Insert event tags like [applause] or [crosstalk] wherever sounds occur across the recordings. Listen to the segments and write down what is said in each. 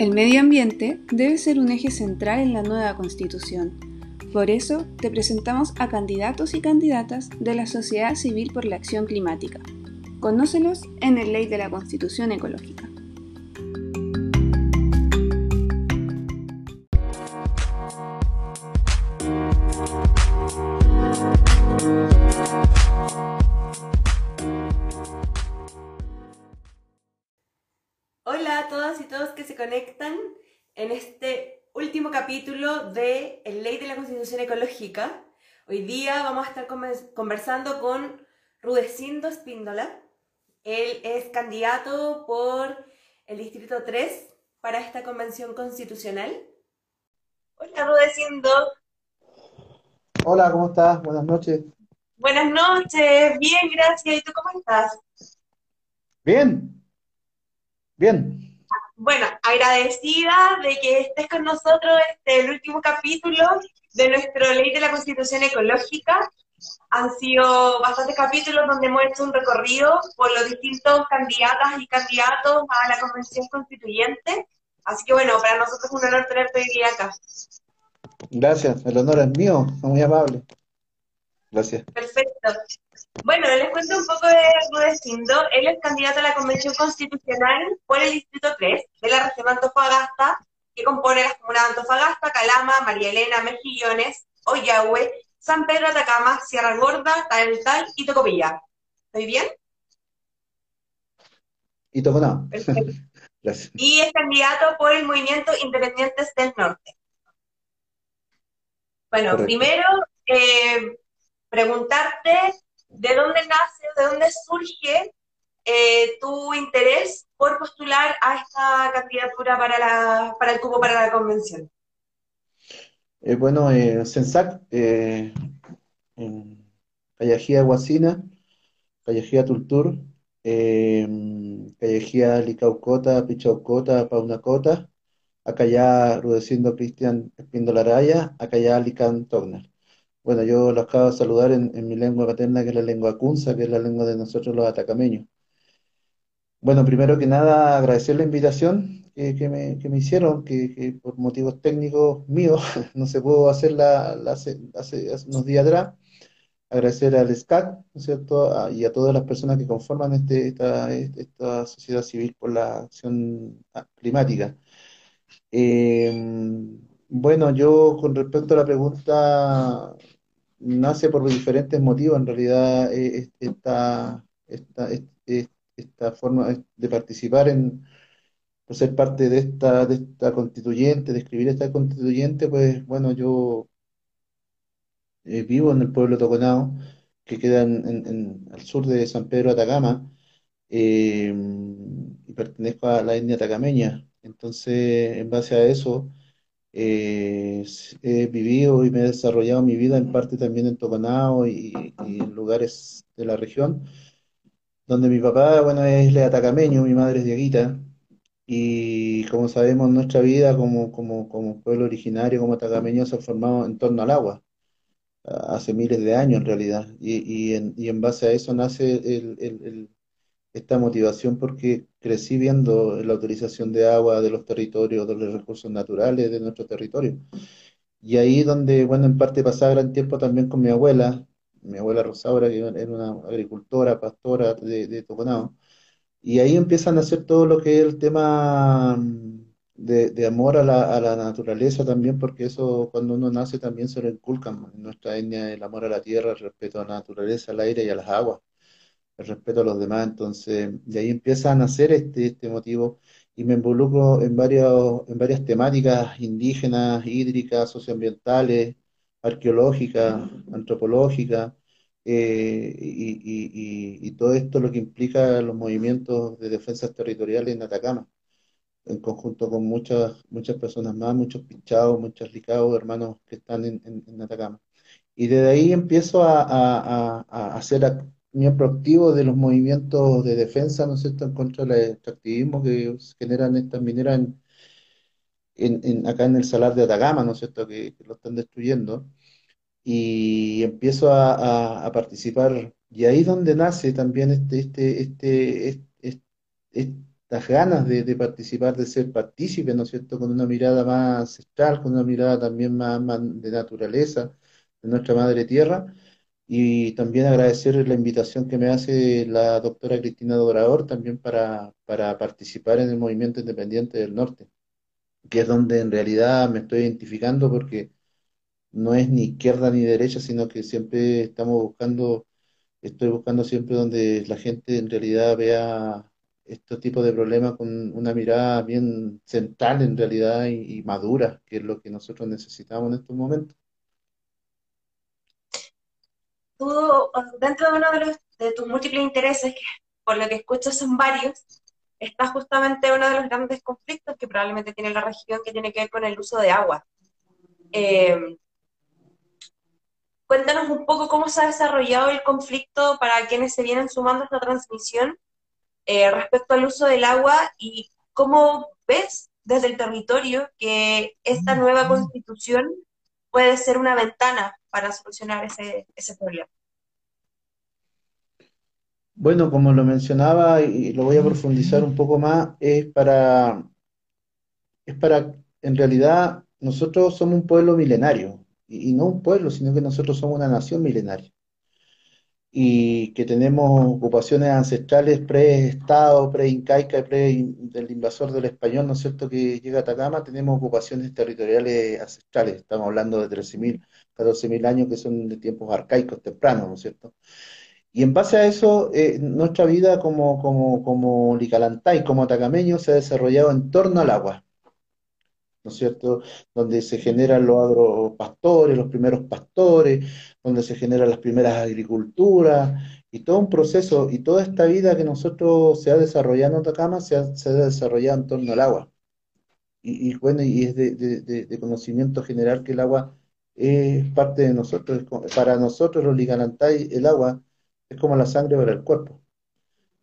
El medio ambiente debe ser un eje central en la nueva constitución. Por eso te presentamos a candidatos y candidatas de la sociedad civil por la acción climática. Conócelos en el Ley de la Constitución Ecológica. Capítulo de el Ley de la Constitución Ecológica. Hoy día vamos a estar conversando con Rudecindo Espíndola. Él es candidato por el Distrito 3 para esta convención constitucional. Hola Rudecindo. Hola, ¿cómo estás? Buenas noches. Buenas noches, bien, gracias. ¿Y tú cómo estás? Bien, bien bueno, agradecida de que estés con nosotros este el último capítulo de nuestra ley de la Constitución Ecológica. Han sido bastantes capítulos donde hemos hecho un recorrido por los distintos candidatas y candidatos a la Convención Constituyente. Así que bueno, para nosotros es un honor tenerte hoy día acá. Gracias, el honor es mío, muy amable. Gracias. Perfecto. Bueno, les cuento un poco de Rudecindo. Él es candidato a la Convención Constitucional por el Distrito 3 de la región Antofagasta, que compone las comunas de Antofagasta, Calama, María Elena, Mejillones, Oyahue, San Pedro Atacama, Sierra Gorda, Tal y Tocopilla. ¿Estoy bien? Y Toconá. [laughs] Y es candidato por el Movimiento Independientes del Norte. Bueno, primero, eh, preguntarte de dónde nace, de dónde surge eh, tu interés por postular a esta candidatura para, la, para el cupo para la convención. Eh, bueno, eh, Sensac, eh, en Callejía Guasina, Callejía Tultur, eh, Callejía Licaucota, Pichaucota, Paunacota, ya Rudecindo Cristian Espindolaraya, acá ya Lican Togner. Bueno, yo los acabo de saludar en, mi lengua paterna, que es la lengua kunza, que es la lengua de nosotros los atacameños. Bueno, primero que nada, agradecer la invitación que, me, hicieron, que, por motivos técnicos míos [laughs] no se pudo hacer la, hace, unos días atrás. Agradecer al SCAC, ¿no es cierto?, y a todas las personas que conforman este, esta, esta sociedad civil por la acción climática. Eh, bueno, yo con respecto a la pregunta nace por diferentes motivos, en realidad, eh, esta, esta, esta, forma de participar en, por ser parte de esta, de esta constituyente, de escribir esta constituyente, pues bueno, yo eh, vivo en el pueblo Toconao, que queda en, al sur de San Pedro Atacama, eh, y pertenezco a la etnia atacameña. Entonces, en base a eso, eh, he vivido y me he desarrollado mi vida en parte también en Toconao y, en lugares de la región, donde mi papá, bueno, es atacameño, mi madre es dieguita, y como sabemos, nuestra vida como, como, como pueblo originario, como atacameño, se ha formado en torno al agua, hace miles de años en realidad, y, y, en, y en, base a eso nace el, el esta motivación porque crecí viendo la utilización de agua de los territorios, de los recursos naturales de nuestro territorio. Y ahí donde, bueno, en parte pasaba gran tiempo también con mi abuela, mi abuela Rosaura, que era una agricultora, pastora de, de Toconao. Y ahí empiezan a hacer todo lo que es el tema mm, de, amor a la, a la, naturaleza también, porque eso cuando uno nace también se lo inculcan en nuestra etnia, el amor a la tierra, el respeto a la naturaleza, al aire y a las aguas el respeto a los demás. Entonces, de ahí empieza a nacer este, este motivo y me involucro en, varios, en varias temáticas indígenas, hídricas, socioambientales, arqueológicas, antropológicas, eh, y, todo esto lo que implica los movimientos de defensas territoriales en Atacama, en conjunto con muchas, muchas personas más, muchos pichados, muchos licados, hermanos que están en, Atacama. Y desde ahí empiezo a, a, a hacer miembro activo de los movimientos de defensa, ¿no es cierto?, en contra del extractivismo que generan estas mineras en, acá en el salar de Atacama, ¿no es cierto?, que, lo están destruyendo. Y empiezo a, participar, y ahí es donde nace también este, este, este, estas ganas de, participar, de ser partícipe, ¿no es cierto?, con una mirada más ancestral, con una mirada también más, de naturaleza, de nuestra madre tierra. Y también agradecer la invitación que me hace la doctora Cristina Dorador también para, para participar en el movimiento independiente del norte, que es donde en realidad me estoy identificando porque no es ni izquierda ni derecha, sino que siempre estamos buscando, estoy buscando siempre donde la gente en realidad vea este tipo de problemas con una mirada bien central en realidad y, madura, que es lo que nosotros necesitamos en estos momentos. Tú, dentro de uno de, los, de tus múltiples intereses, que por lo que escucho son varios, está justamente uno de los grandes conflictos que probablemente tiene la región que tiene que ver con el uso de agua. Eh, cuéntanos un poco cómo se ha desarrollado el conflicto para quienes se vienen sumando a esta transmisión eh, respecto al uso del agua y cómo ves desde el territorio que esta nueva constitución puede ser una ventana para solucionar ese, ese problema. Bueno, como lo mencionaba y lo voy a profundizar un poco más, es para, es para, en realidad, nosotros somos un pueblo milenario, y no un pueblo, sino que nosotros somos una nación milenaria y que tenemos ocupaciones ancestrales pre-Estado, pre-Incaica, pre del invasor del español, ¿no es cierto?, que llega a Atacama, tenemos ocupaciones territoriales ancestrales, estamos hablando de 13.000, 14.000 años que son de tiempos arcaicos tempranos, ¿no es cierto? Y en base a eso, eh, nuestra vida como, como, como Licalantay, como atacameño, se ha desarrollado en torno al agua. ¿No es cierto? Donde se generan los agropastores, los primeros pastores, donde se generan las primeras agriculturas, y todo un proceso, y toda esta vida que nosotros se ha desarrollado en Atacama se ha, se ha desarrollado en torno al agua. Y, bueno, y es de, conocimiento general que el agua es parte de nosotros, para nosotros los liganantay, el agua es como la sangre para el cuerpo.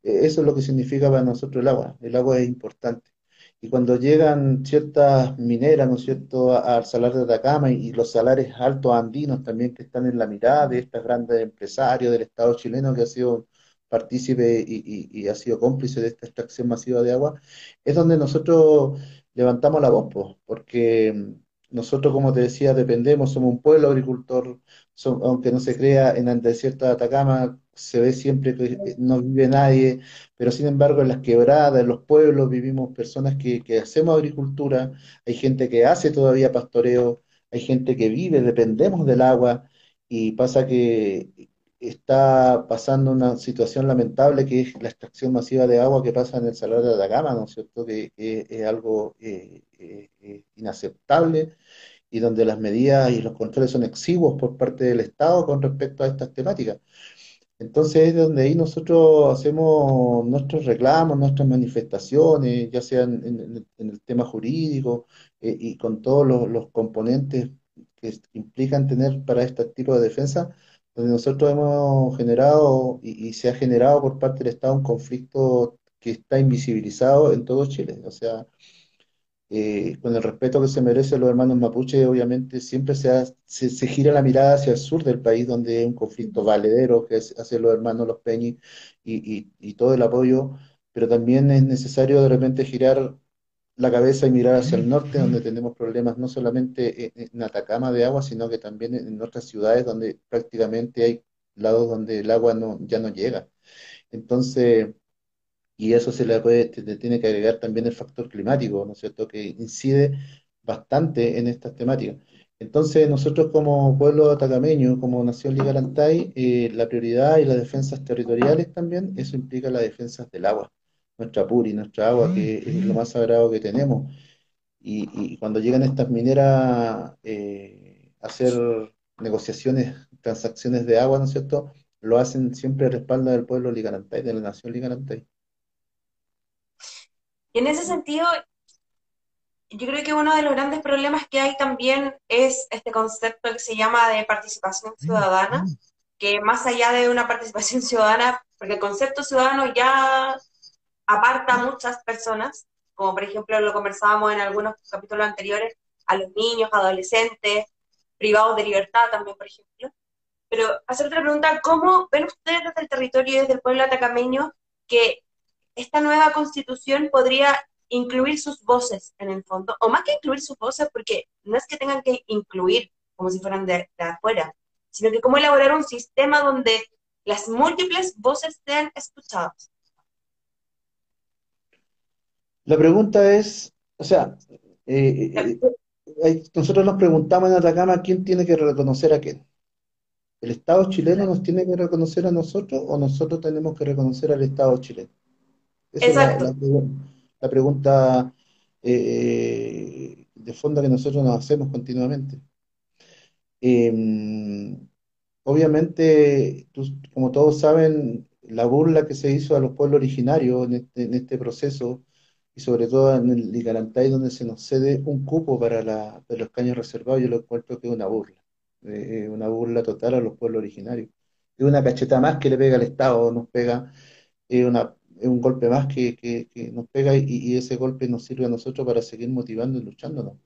E, eso es lo que significa para nosotros el agua. El agua es importante. Y cuando llegan ciertas mineras, ¿no es cierto?, al salar de Atacama y, los salares altos andinos también que están en la mirada de estos grandes empresarios del Estado chileno que ha sido partícipe y, ha sido cómplice de esta extracción masiva de agua, es donde nosotros levantamos la voz, porque nosotros, como te decía, dependemos, somos un pueblo agricultor, aunque no se crea en el desierto de Atacama, se ve siempre que no vive nadie, pero sin embargo en las quebradas, en los pueblos, vivimos personas que, hacemos agricultura, hay gente que hace todavía pastoreo, hay gente que vive, dependemos del agua, y pasa que está pasando una situación lamentable que es la extracción masiva de agua que pasa en el Salar de Atacama, ¿no es cierto? Que, es algo eh, eh, eh, inaceptable y donde las medidas y los controles son exiguos por parte del Estado con respecto a estas temáticas. Entonces es donde ahí nosotros hacemos nuestros reclamos, nuestras manifestaciones, ya sean en, el tema jurídico y con todos los, componentes que implican tener para este tipo de defensa, donde nosotros hemos generado y, se ha generado por parte del Estado un conflicto que está invisibilizado en todo Chile. O sea, eh, con el respeto que se merecen los hermanos mapuche, obviamente siempre se, se, gira la mirada hacia el sur del país, donde hay un conflicto valedero que hace los hermanos Los Peñi y, y, todo el apoyo, pero también es necesario de repente girar la cabeza y mirar hacia el norte, donde tenemos problemas no solamente en, Atacama de agua, sino que también en otras ciudades donde prácticamente hay lados donde el agua no, ya no llega. Entonces, y eso se le puede, tiene que agregar también el factor climático, ¿no es cierto?, que incide bastante en estas temáticas. Entonces, nosotros como pueblo atacameño, como Nación Ligarantay, eh, la prioridad y las defensas territoriales también, eso implica las defensas del agua, nuestra puri, nuestra agua, que es lo más sagrado que tenemos. Y, cuando llegan estas mineras eh, a hacer negociaciones, transacciones de agua, ¿no es cierto?, lo hacen siempre a respaldo del pueblo Ligarantay, de la Nación Ligarantay. Y en ese sentido, yo creo que uno de los grandes problemas que hay también es este concepto que se llama de participación ciudadana, que más allá de una participación [laughs] ciudadana, porque el concepto ciudadano ya aparta a muchas personas, como por ejemplo lo conversábamos en algunos capítulos anteriores, a los niños, adolescentes, privados de libertad también, por ejemplo. Pero hacer otra pregunta, ¿cómo ven ustedes desde el territorio y desde el pueblo atacameño que esta nueva constitución podría incluir sus voces en el fondo, o más que incluir sus voces, porque no es que tengan que incluir como si fueran de, afuera, sino que cómo elaborar un sistema donde las múltiples voces sean escuchadas. La pregunta es, o sea, eh, eh, eh, nosotros nos preguntamos en Atacama quién tiene que reconocer a quién. ¿El Estado chileno nos tiene que reconocer a nosotros o nosotros tenemos que reconocer al Estado chileno? Exacto. Es la, pregunta de fondo que nosotros nos hacemos continuamente. Em, obviamente, como todos saben, la burla que se hizo a los pueblos originarios en este, en este proceso, y sobre todo en el Licarantay, donde se nos cede un cupo para, la, los caños reservados, yo lo encuentro que es una burla, eh, eh, una burla total a los pueblos originarios. Es una cacheta más que le pega al Estado, nos pega, es una, un golpe más que, que, nos pega y, y, ese golpe nos sirve a nosotros para seguir motivando y luchándonos.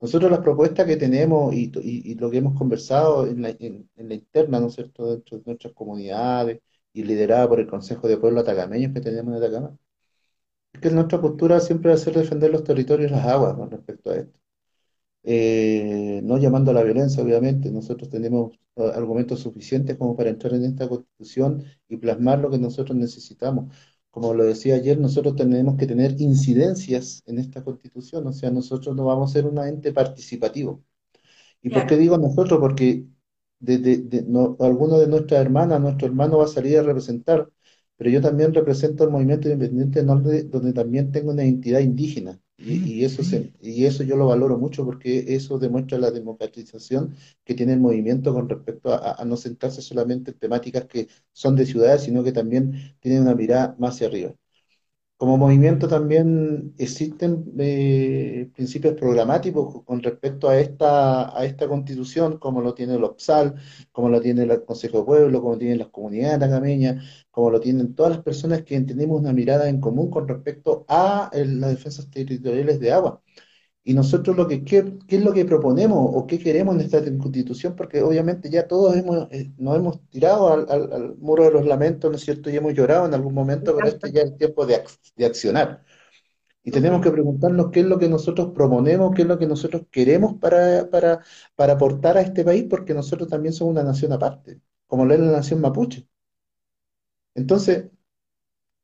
Nosotros las propuestas que tenemos y, lo que hemos conversado en la, interna, ¿no es cierto?, dentro de nuestras comunidades y liderada por el Consejo de Pueblos Atacameños que tenemos en Atacama, que nuestra postura siempre va a ser defender los territorios y las aguas con respecto a esto. Eh, no llamando a la violencia, obviamente, nosotros tenemos eh, argumentos suficientes como para entrar en esta constitución y plasmar lo que nosotros necesitamos como lo decía ayer, nosotros tenemos que tener incidencias en esta constitución, o sea, nosotros no vamos a ser un ente participativo. ¿Y por qué digo nosotros? Porque de, no, alguno de nuestras hermanas, nuestro hermano va a salir a representar, pero yo también represento el movimiento independiente norte, donde también tengo una identidad indígena. Y, eso y eso yo lo valoro mucho porque eso demuestra la democratización que tiene el movimiento con respecto a, no centrarse solamente en temáticas que son de ciudades, sino que también tienen una mirada más hacia arriba. Como movimiento también existen eh, principios programáticos con respecto a esta, a esta constitución, como lo tiene el OPSAL, como lo tiene el Consejo de Pueblo, como tienen las comunidades tagameñas, como lo tienen todas las personas que tenemos una mirada en común con respecto a las defensas territoriales de agua. Y nosotros lo que, ¿qué, es lo que proponemos o qué queremos en esta constitución? Porque obviamente ya todos hemos, eh, nos hemos tirado al, muro de los lamentos, ¿no es cierto? Y hemos llorado en algún momento, pero este ya es el tiempo de, de accionar. Y tenemos que preguntarnos qué es lo que nosotros proponemos, qué es lo que nosotros queremos para, para, para aportar a este país, porque nosotros también somos una nación aparte, como lo es la nación mapuche. Entonces,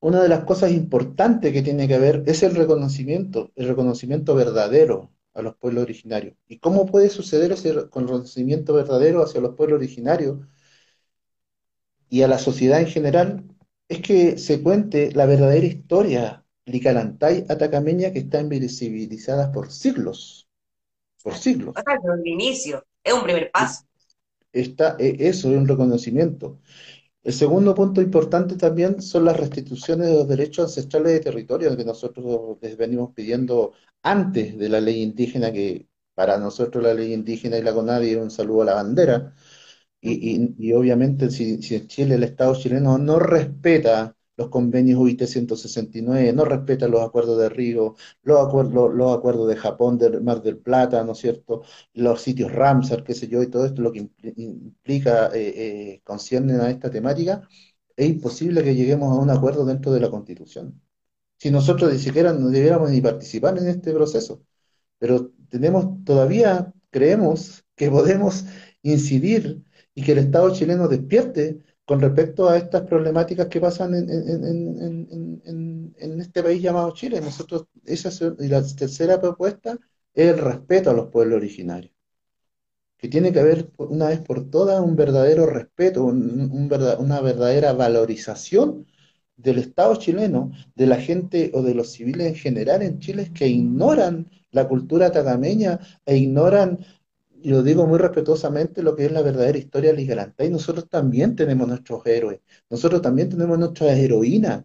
una de las cosas importantes que tiene que haber es el reconocimiento, el reconocimiento verdadero a los pueblos originarios. ¿Y cómo puede suceder ese reconocimiento verdadero hacia los pueblos originarios y a la sociedad en general? Es que se cuente la verdadera historia licalantay atacameña que está invisibilizada por siglos, por siglos. Desde el inicio, es un primer paso. Está, e, eso es un reconocimiento. El segundo punto importante también son las restituciones de los derechos ancestrales de territorio que nosotros les venimos pidiendo antes de la ley indígena, que para nosotros la ley indígena y la CONADI es un saludo a la bandera. Y, obviamente si, si Chile, el Estado chileno, no respeta los convenios UIT 169, no respetan los acuerdos de Río, los acuerdos, los acuerdos de Japón, del Mar del Plata, ¿no es cierto? Los sitios Ramsar, qué sé yo, y todo esto lo que implica, eh, eh, conciernen a esta temática, es imposible que lleguemos a un acuerdo dentro de la Constitución. Si nosotros ni siquiera no debiéramos ni participar en este proceso, pero tenemos todavía, creemos que podemos incidir y que el Estado chileno despierte con respecto a estas problemáticas que pasan en, este país llamado Chile. Nosotros, esa y la tercera propuesta es el respeto a los pueblos originarios, que tiene que haber una vez por todas un verdadero respeto, una verdadera valorización del Estado chileno, de la gente o de los civiles en general en Chile que ignoran la cultura tagameña e ignoran lo digo muy respetuosamente, lo que es la verdadera historia de Y nosotros también tenemos nuestros héroes, nosotros también tenemos nuestras heroínas.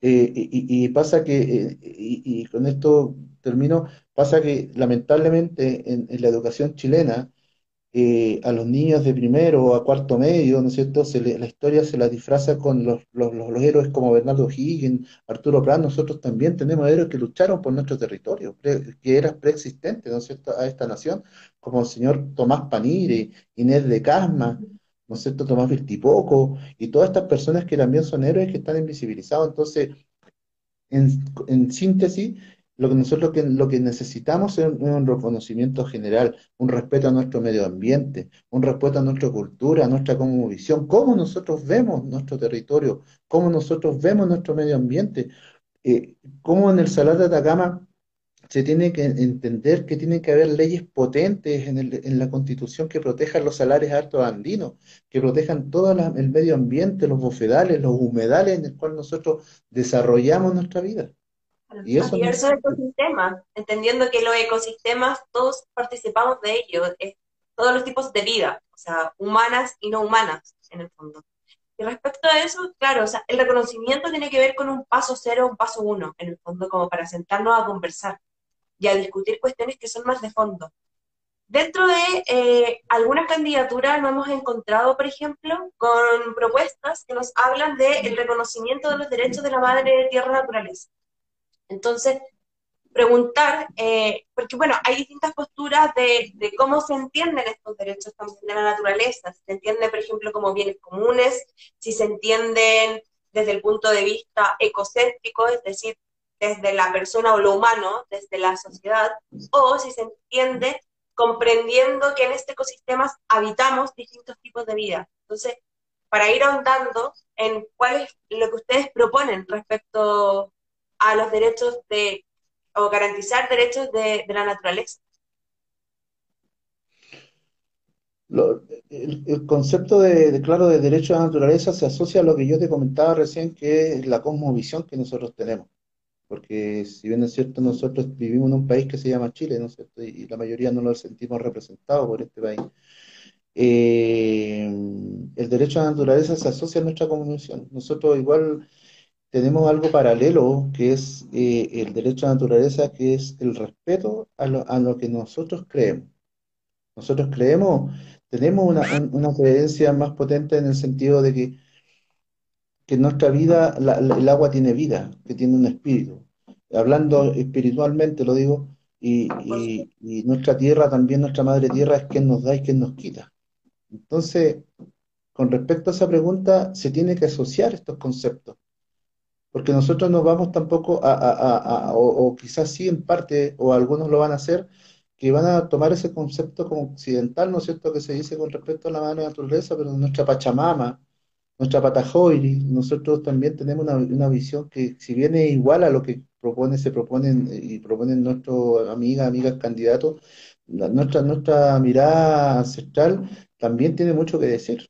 Eh, y, pasa que, eh, y, con esto termino, pasa que lamentablemente en la educación chilena, eh, a los niños de primero o a cuarto medio, ¿no es cierto? la historia se la disfraza con los, los, los, héroes como Bernardo Higgins, Arturo Prat, nosotros también tenemos héroes que lucharon por nuestro territorio, que eran preexistentes, ¿no es cierto?, a esta nación, como el señor Tomás Panire, Inés de Casma, ¿no es cierto?, Tomás Virtipoco, y todas estas personas que también son héroes que están invisibilizados. Entonces, en, síntesis, lo que nosotros que necesitamos es un, reconocimiento general, un respeto a nuestro medio ambiente, un respeto a nuestra cultura, a nuestra visión, cómo nosotros vemos nuestro territorio, cómo nosotros vemos nuestro medio ambiente, eh, cómo en el Salar de Atacama se tiene que entender que tiene que haber leyes potentes en, la constitución que protejan los salares altos andinos, que protejan todo el medio ambiente, los bofedales, los humedales en el cual nosotros desarrollamos nuestra vida. Y eso diversos ecosistemas, entendiendo que los ecosistemas todos participamos de ellos, todos los tipos de vida, o sea, humanas y no humanas, en el fondo. Y respecto a eso, claro, o sea, el reconocimiento tiene que ver con un paso cero, un paso uno, en el fondo, como para sentarnos a conversar y a discutir cuestiones que son más de fondo. Dentro de eh, algunas candidaturas nos hemos encontrado, por ejemplo, con propuestas que nos hablan del reconocimiento de los derechos de la madre tierra naturaleza. Entonces, preguntar, eh, porque bueno, hay distintas posturas de, cómo se entienden estos derechos también de la naturaleza. Se entiende, por ejemplo, como bienes comunes, si se entienden desde el punto de vista ecocéntrico, es decir, desde la persona o lo humano, desde la sociedad, o si se entiende comprendiendo que en este ecosistema habitamos distintos tipos de vida. Entonces, para ir ahondando en cuál es lo que ustedes proponen respecto a los derechos de, o garantizar derechos de, la naturaleza. el, concepto de, claro, de derecho a la naturaleza se asocia a lo que yo te comentaba recién, que es la cosmovisión que nosotros tenemos porque si bien es cierto, nosotros vivimos en un país que se llama Chile, ¿no es cierto? Y, la mayoría no lo sentimos representado por este país. Eh, el derecho a la naturaleza se asocia a nuestra comunicación. Nosotros igual tenemos algo paralelo, que es eh, el derecho a la naturaleza, que es el respeto a lo, que nosotros creemos. Nosotros creemos, tenemos una, una creencia más potente en el sentido de que que nuestra vida el agua tiene vida, que tiene un espíritu. Hablando espiritualmente, lo digo, y, nuestra tierra, también nuestra madre tierra, es quien nos da y quien nos quita. Entonces, con respecto a esa pregunta, se tiene que asociar estos conceptos, porque nosotros no vamos tampoco a, o, quizás sí en parte, o algunos lo van a hacer, que van a tomar ese concepto como occidental, ¿no es cierto?, que se dice con respecto a la madre naturaleza, pero nuestra Pachamama, nuestra Patajoiri, nosotros también tenemos una, visión que si bien es igual a lo que propone, se proponen y proponen nuestros amigas, amigas candidatos, nuestra, nuestra mirada ancestral también tiene mucho que decir.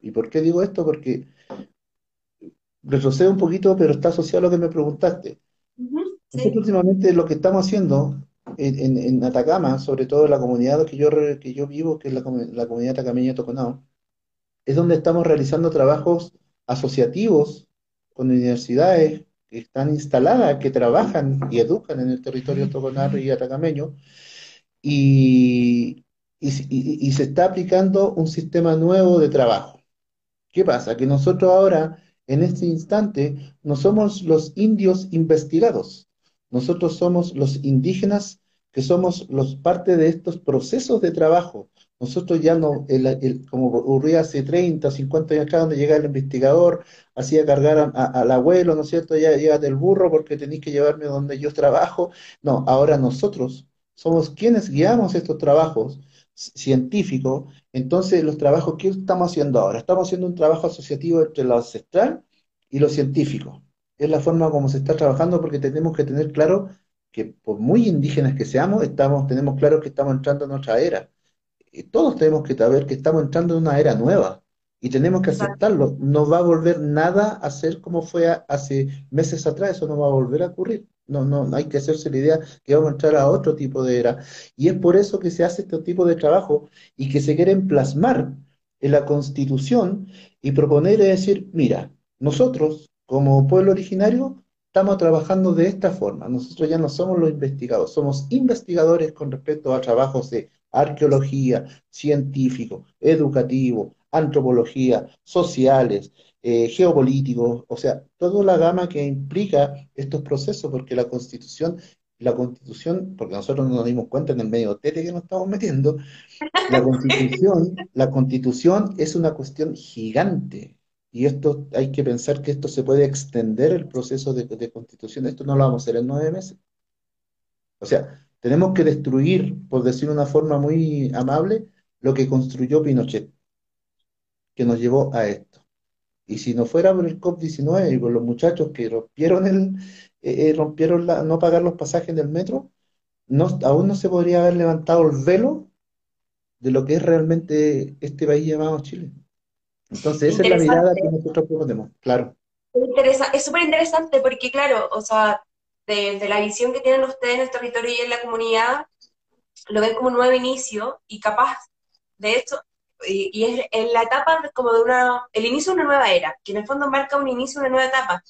¿Y por qué digo esto? Porque retrocedo un poquito, pero está asociado a lo que me preguntaste. Nosotros últimamente lo que estamos haciendo en, Atacama, sobre todo en la comunidad que yo, que yo vivo, que es la, la comunidad atacameña Toconao, es donde estamos realizando trabajos asociativos con universidades que están instaladas, que trabajan y educan en el territorio toconar y atacameño, y, y, se está aplicando un sistema nuevo de trabajo. ¿Qué pasa? Que nosotros ahora, en este instante, no somos los indios investigados, nosotros somos los indígenas que somos los parte de estos procesos de trabajo nosotros ya no, como ocurría hace 30, 50 años atrás, donde llegaba el investigador, hacía cargar al abuelo, ¿no es cierto? Ya llega del burro porque tenéis que llevarme donde yo trabajo. No, ahora nosotros somos quienes guiamos estos trabajos científicos. Entonces, los trabajos, ¿qué estamos haciendo ahora? Estamos haciendo un trabajo asociativo entre lo ancestral y lo científico. Es la forma como se está trabajando porque tenemos que tener claro que por muy indígenas que seamos, estamos, tenemos claro que estamos entrando en otra era todos tenemos que saber que estamos entrando en una era nueva y tenemos que aceptarlo. No va a volver nada a ser como fue hace meses atrás, eso no va a volver a ocurrir. No, no, hay que hacerse la idea que vamos a entrar a otro tipo de era. Y es por eso que se hace este tipo de trabajo y que se quieren plasmar en la Constitución y proponer es decir, mira, nosotros como pueblo originario estamos trabajando de esta forma. Nosotros ya no somos los investigadores, somos investigadores con respecto a trabajos de arqueología, científico, educativo, antropología, sociales, eh, geopolíticos, o sea, toda la gama que implica estos procesos, porque la constitución, la constitución, porque nosotros no nos dimos cuenta en el medio tete que nos estamos metiendo, la [laughs] constitución, la constitución es una cuestión gigante, y esto hay que pensar que esto se puede extender el proceso de, de constitución. Esto no lo vamos a hacer en nueve meses. O sea, tenemos que destruir, por decir una forma muy amable, lo que construyó Pinochet, que nos llevó a esto. Y si no fuera por el COP19 y por los muchachos que rompieron el, eh, eh, rompieron la, no pagar los pasajes del metro, no, aún no se podría haber levantado el velo de lo que es realmente este país llamado Chile. Entonces, esa es la mirada que nosotros proponemos, claro. Es súper interesante porque, claro, o sea, de, la visión que tienen ustedes en el territorio y en la comunidad, lo ven como un nuevo inicio y capaz, de hecho, y, es en la etapa como de una, el inicio de una nueva era, que en el fondo marca un inicio de una nueva etapa.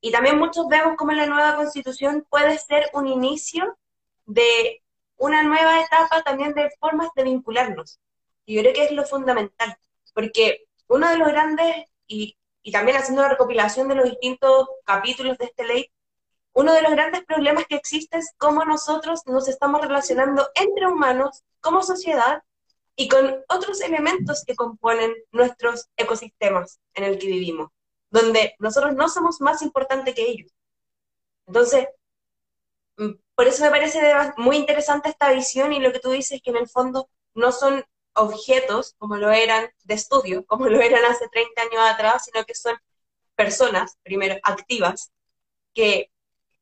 Y también muchos vemos como la nueva constitución puede ser un inicio de una nueva etapa también de formas de vincularnos. Y yo creo que es lo fundamental, porque uno de los grandes, y, y también haciendo la recopilación de los distintos capítulos de este ley, uno de los grandes problemas que existe es cómo nosotros nos estamos relacionando entre humanos, como sociedad, y con otros elementos que componen nuestros ecosistemas en el que vivimos donde nosotros no somos más importantes que ellos. Entonces, mm, por eso me parece muy interesante esta visión y lo que tú dices, que en el fondo no son objetos como lo eran de estudio, [laughs] como lo eran hace 30 años atrás, sino que son personas, primero, activas, que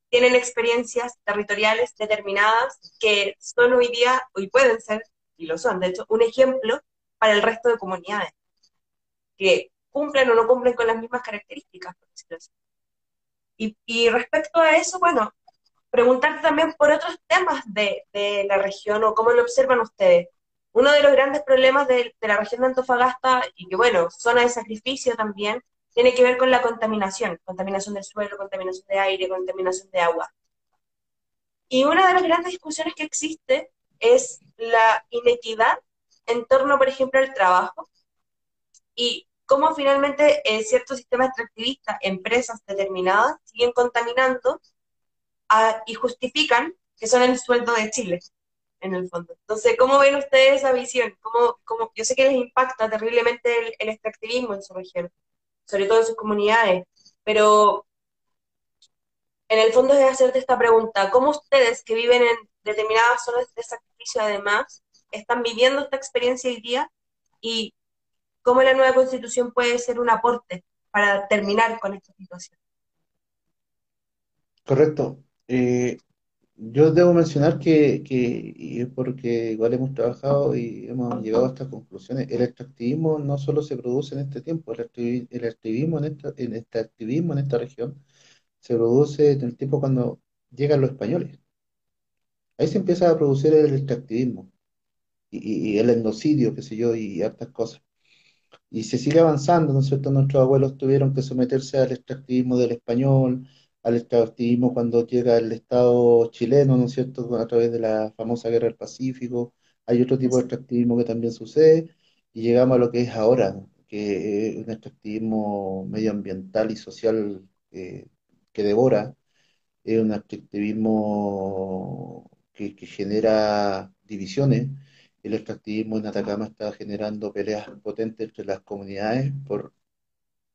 tienen experiencias territoriales determinadas que son hoy día, hoy pueden ser, y lo son, de hecho, un ejemplo para el resto de comunidades, que cumplen o no cumplen con las mismas características, por decirlo así. Y, respecto a eso, bueno, preguntarte también por otros temas de, la región o cómo lo observan ustedes. Uno de los grandes problemas de, la región de Antofagasta, y que bueno, zona de sacrificio también, tiene que ver con la contaminación, contaminación del suelo, contaminación de aire, contaminación de agua. Y una de las grandes discusiones que existe es la inequidad en torno, por ejemplo, al trabajo. Y cómo finalmente eh, ciertos sistemas extractivistas, empresas determinadas, siguen contaminando ah, y justifican que son el sueldo de Chile, en el fondo. Entonces, ¿cómo ven ustedes esa visión? ¿Cómo, cómo, yo sé que les impacta terriblemente el, extractivismo en su región, sobre todo en sus comunidades, pero en el fondo es hacerte esta pregunta, ¿cómo ustedes que viven en determinadas zonas de sacrificio además están viviendo esta experiencia hoy día y cómo la nueva constitución puede ser un aporte para terminar con esta situación. Correcto. Eh, yo debo mencionar que, y es porque igual hemos trabajado y hemos llegado a estas conclusiones, el extractivismo no solo se produce en este tiempo, el, activismo en, esta, en este activismo en esta región se produce en el tiempo cuando llegan los españoles. Ahí se empieza a producir el extractivismo y, y el endocidio, qué sé yo, y hartas cosas y se sigue avanzando, ¿no es cierto? Nuestros abuelos tuvieron que someterse al extractivismo del español, al extractivismo cuando llega el Estado chileno, ¿no es cierto?, a través de la famosa Guerra del Pacífico. Hay otro tipo de extractivismo que también sucede y llegamos a lo que es ahora, que es un extractivismo medioambiental y social eh, que devora, es un extractivismo que, genera divisiones. El extractivismo en Atacama está generando peleas potentes entre las comunidades, por,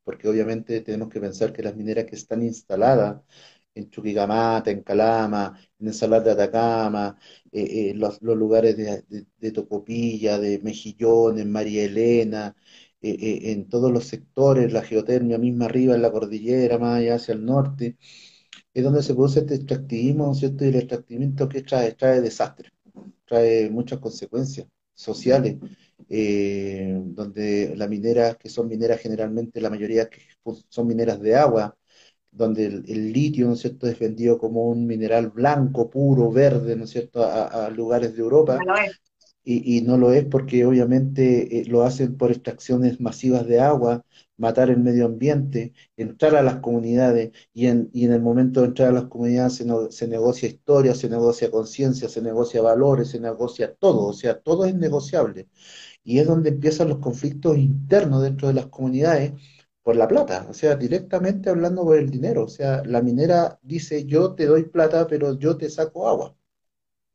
porque obviamente tenemos que pensar que las mineras que están instaladas en Chuquicamata, en Calama, en el Salar de Atacama, eh, eh, los, lugares de, Tocopilla, de Mejillón, en María Elena, eh, en todos los sectores, la geotermia misma arriba en la cordillera, más allá hacia el norte, es donde se produce este extractivismo, ¿cierto? Y el extractivismo que trae, trae desastre trae muchas consecuencias sociales, eh, donde las mineras, que son mineras generalmente, la mayoría que son mineras de agua, donde el, litio, ¿no es cierto?, es vendido como un mineral blanco, puro, verde, ¿no es cierto?, a, lugares de Europa. Y, y, no lo es porque obviamente eh, lo hacen por extracciones masivas de agua, matar el medio ambiente, entrar a las comunidades y en, y en el momento de entrar a las comunidades se, se negocia historia, se negocia conciencia, se negocia valores, se negocia todo, o sea, todo es negociable. Y es donde empiezan los conflictos internos dentro de las comunidades por la plata, o sea, directamente hablando por el dinero. O sea, la minera dice, yo te doy plata, pero yo te saco agua.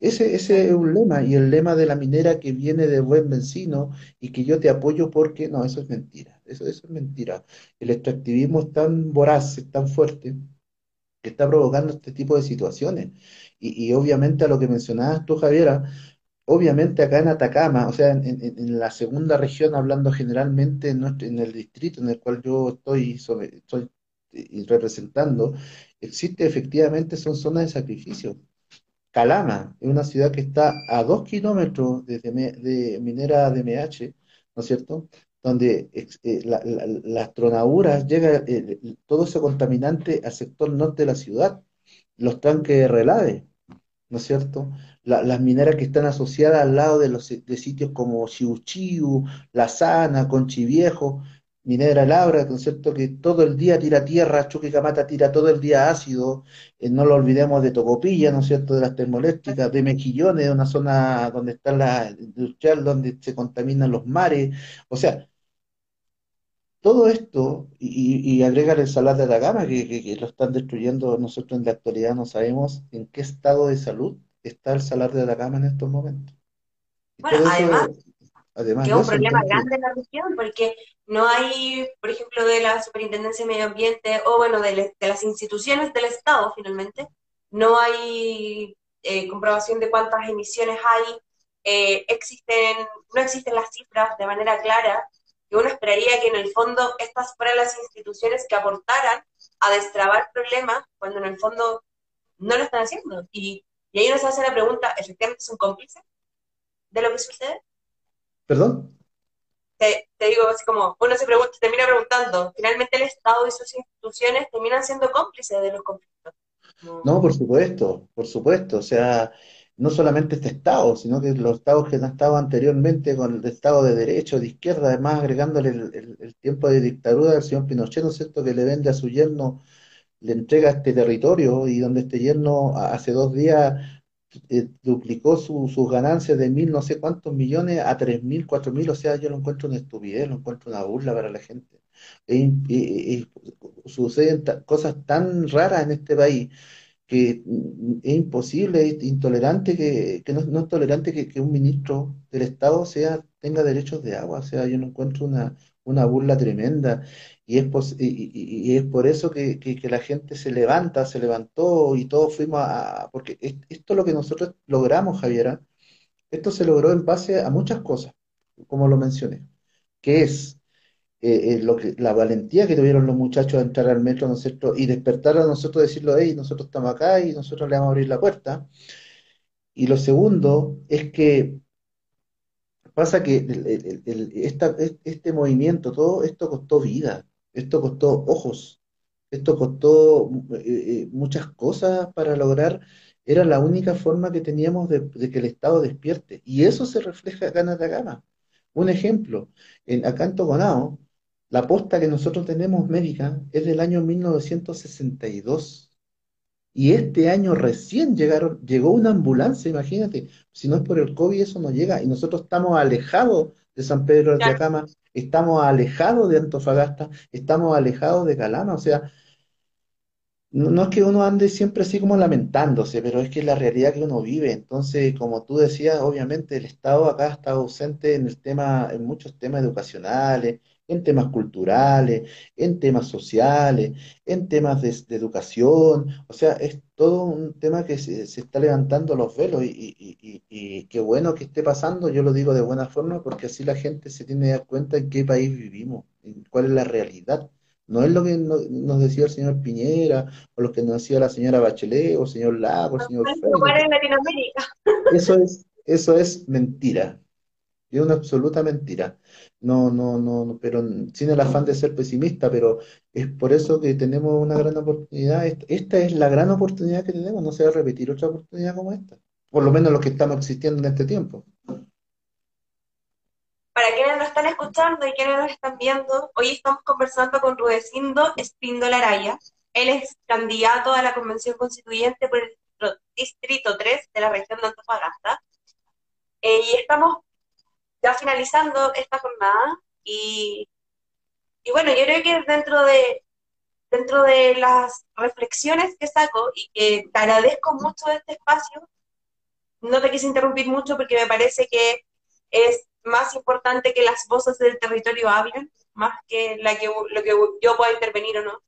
Ese, ese es un lema, y el lema de la minera que viene de buen vecino y que yo te apoyo porque, no, eso es mentira, eso, eso es mentira. El extractivismo es tan voraz, es tan fuerte, que está provocando este tipo de situaciones. Y, y obviamente a lo que mencionabas tú, Javiera, obviamente acá en Atacama, o sea, en, en- la segunda región, hablando generalmente en, nuestro- en el distrito en el cual yo estoy, estoy eh, representando, existe efectivamente, son zonas de sacrificio. Calama es una ciudad que está a dos kilómetros de, de, de Minera DMH, ¿no es cierto? Donde eh, la- la- las tronaduras llega eh, todo ese contaminante al sector norte de la ciudad, los tanques de relave. ¿no es cierto? La- las mineras que están asociadas al lado de, los, sitios como Chiuchiu, La Sana, Conchiviejo, Minera Labra, ¿no es cierto? Que todo el día tira tierra, Chuquicamata tira todo el día ácido, eh, no lo olvidemos de Tocopilla, ¿no es cierto? De las termoeléctricas, de Mejillones, una zona donde está la industrial, donde se contaminan los mares, o sea, todo esto, y, y, agrégale el Salar de Atacama, que, que, que lo están destruyendo, nosotros en la actualidad no sabemos en qué estado de salud está el Salar de Atacama en estos momentos. Bueno, además, además que es un eso, problema entonces, grande en la región, porque no hay, por ejemplo, de la Superintendencia de Medio Ambiente o, bueno, de, le- de las instituciones del Estado, finalmente, no hay eh, comprobación de cuántas emisiones hay, eh, existen, no existen las cifras de manera clara, que uno esperaría que en el fondo estas fueran las instituciones que aportaran a destrabar problemas, cuando en el fondo no lo están haciendo. Y, y ahí uno se hace la pregunta, ¿efectivamente son cómplices de lo que sucede? ¿Perdón? te, te digo así como, uno se pregunta, termina preguntando, finalmente el Estado y sus instituciones terminan siendo cómplices de los conflictos. No. Por supuesto, por supuesto. O sea, no solamente este Estado, sino que los Estados que han estado anteriormente con el Estado de derecho, de izquierda, además agregándole el, el- el tiempo de dictadura del señor Pinochet, ¿no es cierto?, que le vende a su yerno, le entrega este territorio y donde este yerno hace dos días eh, duplicó su- sus ganancias de mil no sé cuántos millones a tres mil, cuatro mil, o sea, yo lo encuentro una estupidez, lo encuentro una burla para la gente. E im- e- e- e- suceden cosas tan raras en este país que es imposible, es intolerante que, que no, no es tolerante que, que un ministro del Estado sea, tenga derechos de agua. O sea, yo no encuentro una, una burla tremenda. Y es, pos- y, y- es por eso que, que- que la gente se levanta, se levantó y todos fuimos a... Porque es- esto es lo que nosotros logramos, Javiera. Esto se logró en base a muchas cosas, como lo mencioné, que es eh, lo que, la valentía que tuvieron los muchachos de entrar al metro, ¿no es? Y despertar a nosotros, decirlo, hey, nosotros estamos acá y nosotros le vamos a abrir la puerta. Y lo segundo es que pasa que esta- este movimiento, todo esto costó vida, esto costó ojos, esto costó eh, eh, muchas cosas para lograr, era la única forma que teníamos de, de que el Estado despierte. Y eso se refleja acá en Atacama. Un ejemplo, en, acá en Toconao, la posta que nosotros tenemos médica es del año 1962. Y este año recién llegaron, llegó una ambulancia, imagínate, si no es por el COVID eso no llega. Y nosotros estamos alejados de San Pedro de. Atacama, estamos alejados de Antofagasta, estamos alejados de Calama. O sea, no, no es que uno ande siempre así como lamentándose, pero es que es la realidad que uno vive. Entonces, como tú decías, obviamente el Estado acá está ausente en el tema, en muchos temas educacionales, en temas culturales, en temas sociales, en temas de, de educación. O sea, es todo un tema que se, se está levantando los velos y, y- y- y- y qué bueno que esté pasando, yo lo digo de buena forma, porque así la gente se tiene que dar cuenta en qué país vivimos, en cuál es la realidad. No es lo que no- nos decía el señor Piñera, o lo que nos decía la señora Bachelet, o el señor Lago, el señor. Eso es, eso es mentira. Es una absoluta mentira. No, no, no, pero sin el afán de ser pesimista, pero es por eso que tenemos una gran oportunidad. Est- Esta es la gran oportunidad que tenemos. No se va a repetir otra oportunidad como esta. Por lo menos los que estamos existiendo en este tiempo. Para quienes nos están escuchando y quienes nos están viendo, hoy estamos conversando con Rudecindo Espíndola Araya. Él es candidato a la Convención Constituyente por el Distrito 3 de la región de Antofagasta. Eh, y estamos ya finalizando esta jornada y, y bueno, yo creo que dentro de, dentro de las reflexiones que saco y que te agradezco mucho de este espacio, no te quise interrumpir mucho porque me parece que es más importante que las voces del territorio hablen, más que, la que lo que yo pueda intervenir o no.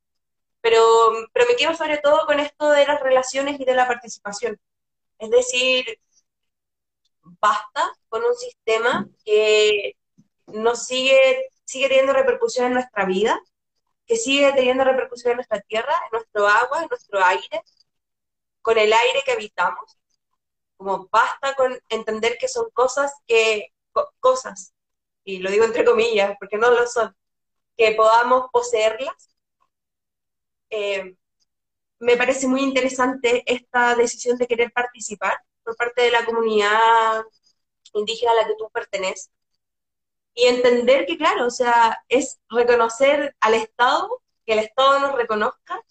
Pero, pero me quedo sobre todo con esto de las relaciones y de la participación. Es decir, basta con un sistema que nos sigue, sigue teniendo repercusión en nuestra vida, que sigue teniendo repercusión en nuestra tierra, en nuestro agua, en nuestro aire, con el aire que habitamos. Como basta con entender que son cosas que, cosas, y lo digo entre comillas, porque no lo son, que podamos poseerlas. Eh, me parece muy interesante esta decisión de querer participar por parte de la comunidad indígena a la que tú perteneces. Y entender que, claro, o sea, es reconocer al Estado, que el Estado nos reconozca,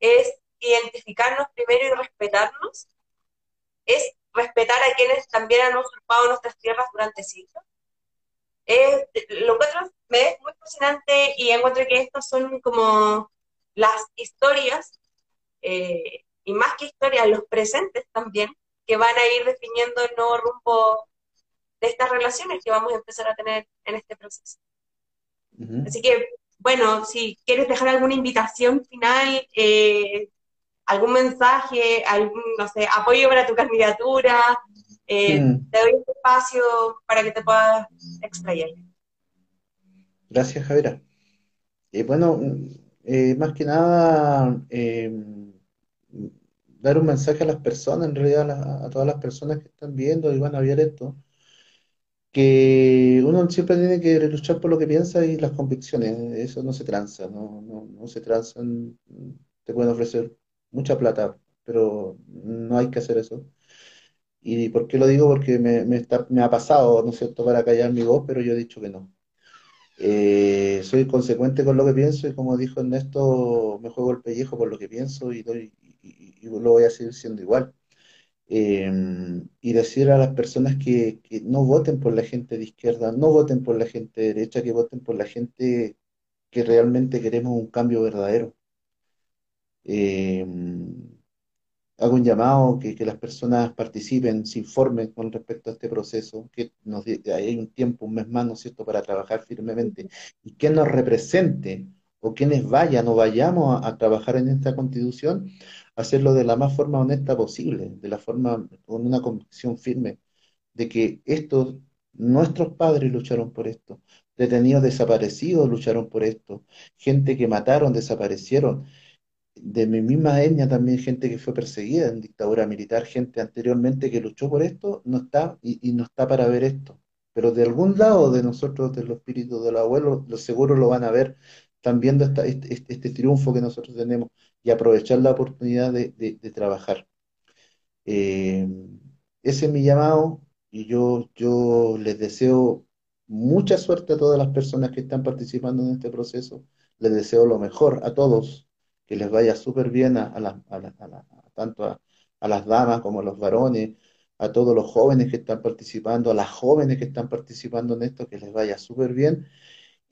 es identificarnos primero y respetarnos, es respetar a quienes también han usurpado nuestras tierras durante siglos. Es, lo encuentro, me es muy fascinante y encuentro que estas son como las historias, eh, y más que historias, los presentes también, que van a ir definiendo el nuevo rumbo de estas relaciones que vamos a empezar a tener en este proceso. Así que, bueno, si quieres dejar alguna invitación final, eh, algún mensaje, algún, no sé, apoyo para tu candidatura, eh, te doy este espacio para que te puedas extraer. Gracias, Javiera. Eh, bueno, más que nada, dar un mensaje a las personas, en realidad a, todas las personas que están viendo y van a ver esto, que uno siempre tiene que luchar por lo que piensa y las convicciones, eso no se tranza, no, no, no se transan, te pueden ofrecer mucha plata, pero no hay que hacer eso. ¿Y por qué lo digo? Porque me, me, está, me ha pasado, ¿no es cierto?, para callar mi voz, pero yo he dicho que no. Eh, soy consecuente con lo que pienso y como dijo Ernesto, me juego el pellejo por lo que pienso y doy, y, lo voy a seguir siendo igual. Em, y decir a las personas que, no voten por la gente de izquierda, no voten por la gente de derecha, que voten por la gente que realmente queremos un cambio verdadero. Em, hago un llamado que, que, las personas participen, se informen con respecto a este proceso, que nos, hay un tiempo, un mes más, ¿no es cierto?, para trabajar firmemente y que nos represente o quienes vayan o vayamos a trabajar en esta constitución hacerlo de la más forma honesta posible, de la forma con una convicción firme de que estos, nuestros padres lucharon por esto, detenidos desaparecidos lucharon por esto, gente que mataron, desaparecieron, de mi misma etnia también gente que fue perseguida en dictadura militar, gente anteriormente que luchó por esto, no está y, no está para ver esto. Pero de algún lado de nosotros, de los espíritus de los abuelos, los seguros lo van a ver, están viendo este, este, este triunfo que nosotros tenemos y aprovechar la oportunidad de, trabajar. Eh, ese es mi llamado y yo, yo les deseo mucha suerte a todas las personas que están participando en este proceso. Les deseo lo mejor a todos, que les vaya súper bien a, tanto a, las damas como a los varones, a todos los jóvenes que están participando, a las jóvenes que están participando en esto, que les vaya súper bien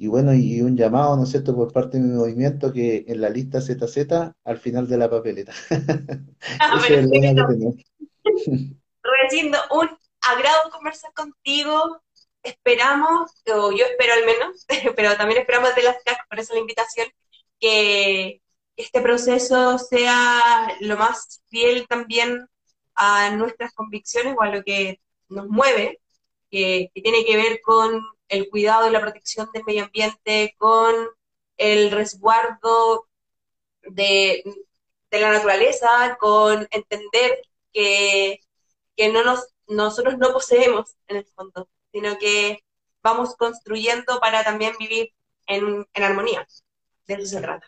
y bueno, y un llamado, ¿no es cierto?, por parte de mi movimiento que en la lista ZZ al final de la papeleta. [laughs] Ah, Recindo, un agrado conversar contigo. Esperamos, o yo espero al menos, [laughs] pero también esperamos de las CAC, por eso la invitación, que este proceso sea lo más fiel también a nuestras convicciones o a lo que nos mueve, que tiene que ver con el cuidado y la protección del medio ambiente, con el resguardo de, la naturaleza, con entender que, no nos, nosotros no poseemos en el fondo, sino que vamos construyendo para también vivir en, en armonía. De eso se trata.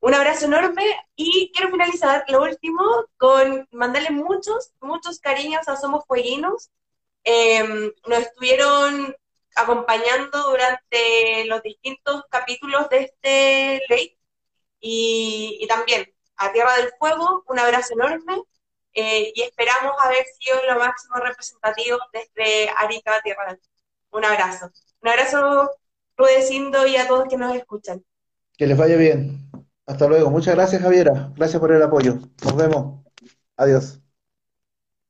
Un abrazo enorme y quiero finalizar lo último con mandarle muchos, muchos cariños a Somos Fueguinos. Em, nos estuvieron acompañando durante los distintos capítulos de este ley. Y, también a Tierra del Fuego, un abrazo enorme eh, y esperamos haber sido lo máximo representativo desde Arica Tierra del Fuego. Un abrazo. Un abrazo, Rudecindo, y a todos que nos escuchan. Que les vaya bien. Hasta luego. Muchas gracias, Javiera. Gracias por el apoyo. Nos vemos. Adiós.